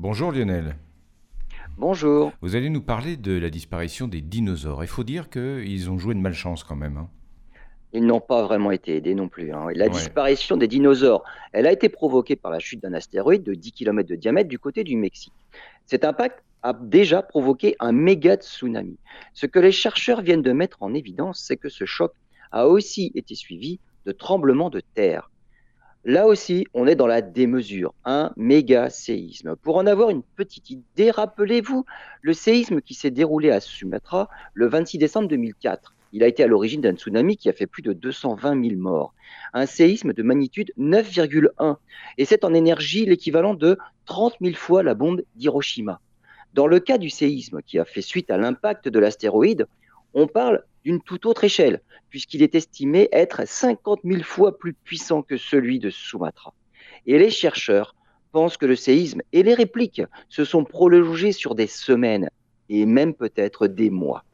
Bonjour Lionel. Bonjour. Vous allez nous parler de la disparition des dinosaures. Il faut dire qu'ils ont joué de malchance quand même. hein. Ils n'ont pas vraiment été aidés non plus. hein. La Ouais. disparition des dinosaures, elle a été provoquée par la chute d'un astéroïde de 10 km de diamètre du côté du Mexique. Cet impact a déjà provoqué un méga tsunami. Ce que les chercheurs viennent de mettre en évidence, c'est que ce choc a aussi été suivi de tremblements de terre. Là aussi, on est dans la démesure, un méga séisme. Pour en avoir une petite idée, rappelez-vous le séisme qui s'est déroulé à Sumatra le 26 décembre 2004. Il a été à l'origine d'un tsunami qui a fait plus de 220 000 morts. Un séisme de magnitude 9,1. Et c'est en énergie l'équivalent de 30 000 fois la bombe d'Hiroshima. Dans le cas du séisme qui a fait suite à l'impact de l'astéroïde, on parle d'une toute autre échelle, puisqu'il est estimé être 50 000 fois plus puissant que celui de Sumatra. Et les chercheurs pensent que le séisme et les répliques se sont prolongés sur des semaines et même peut-être des mois.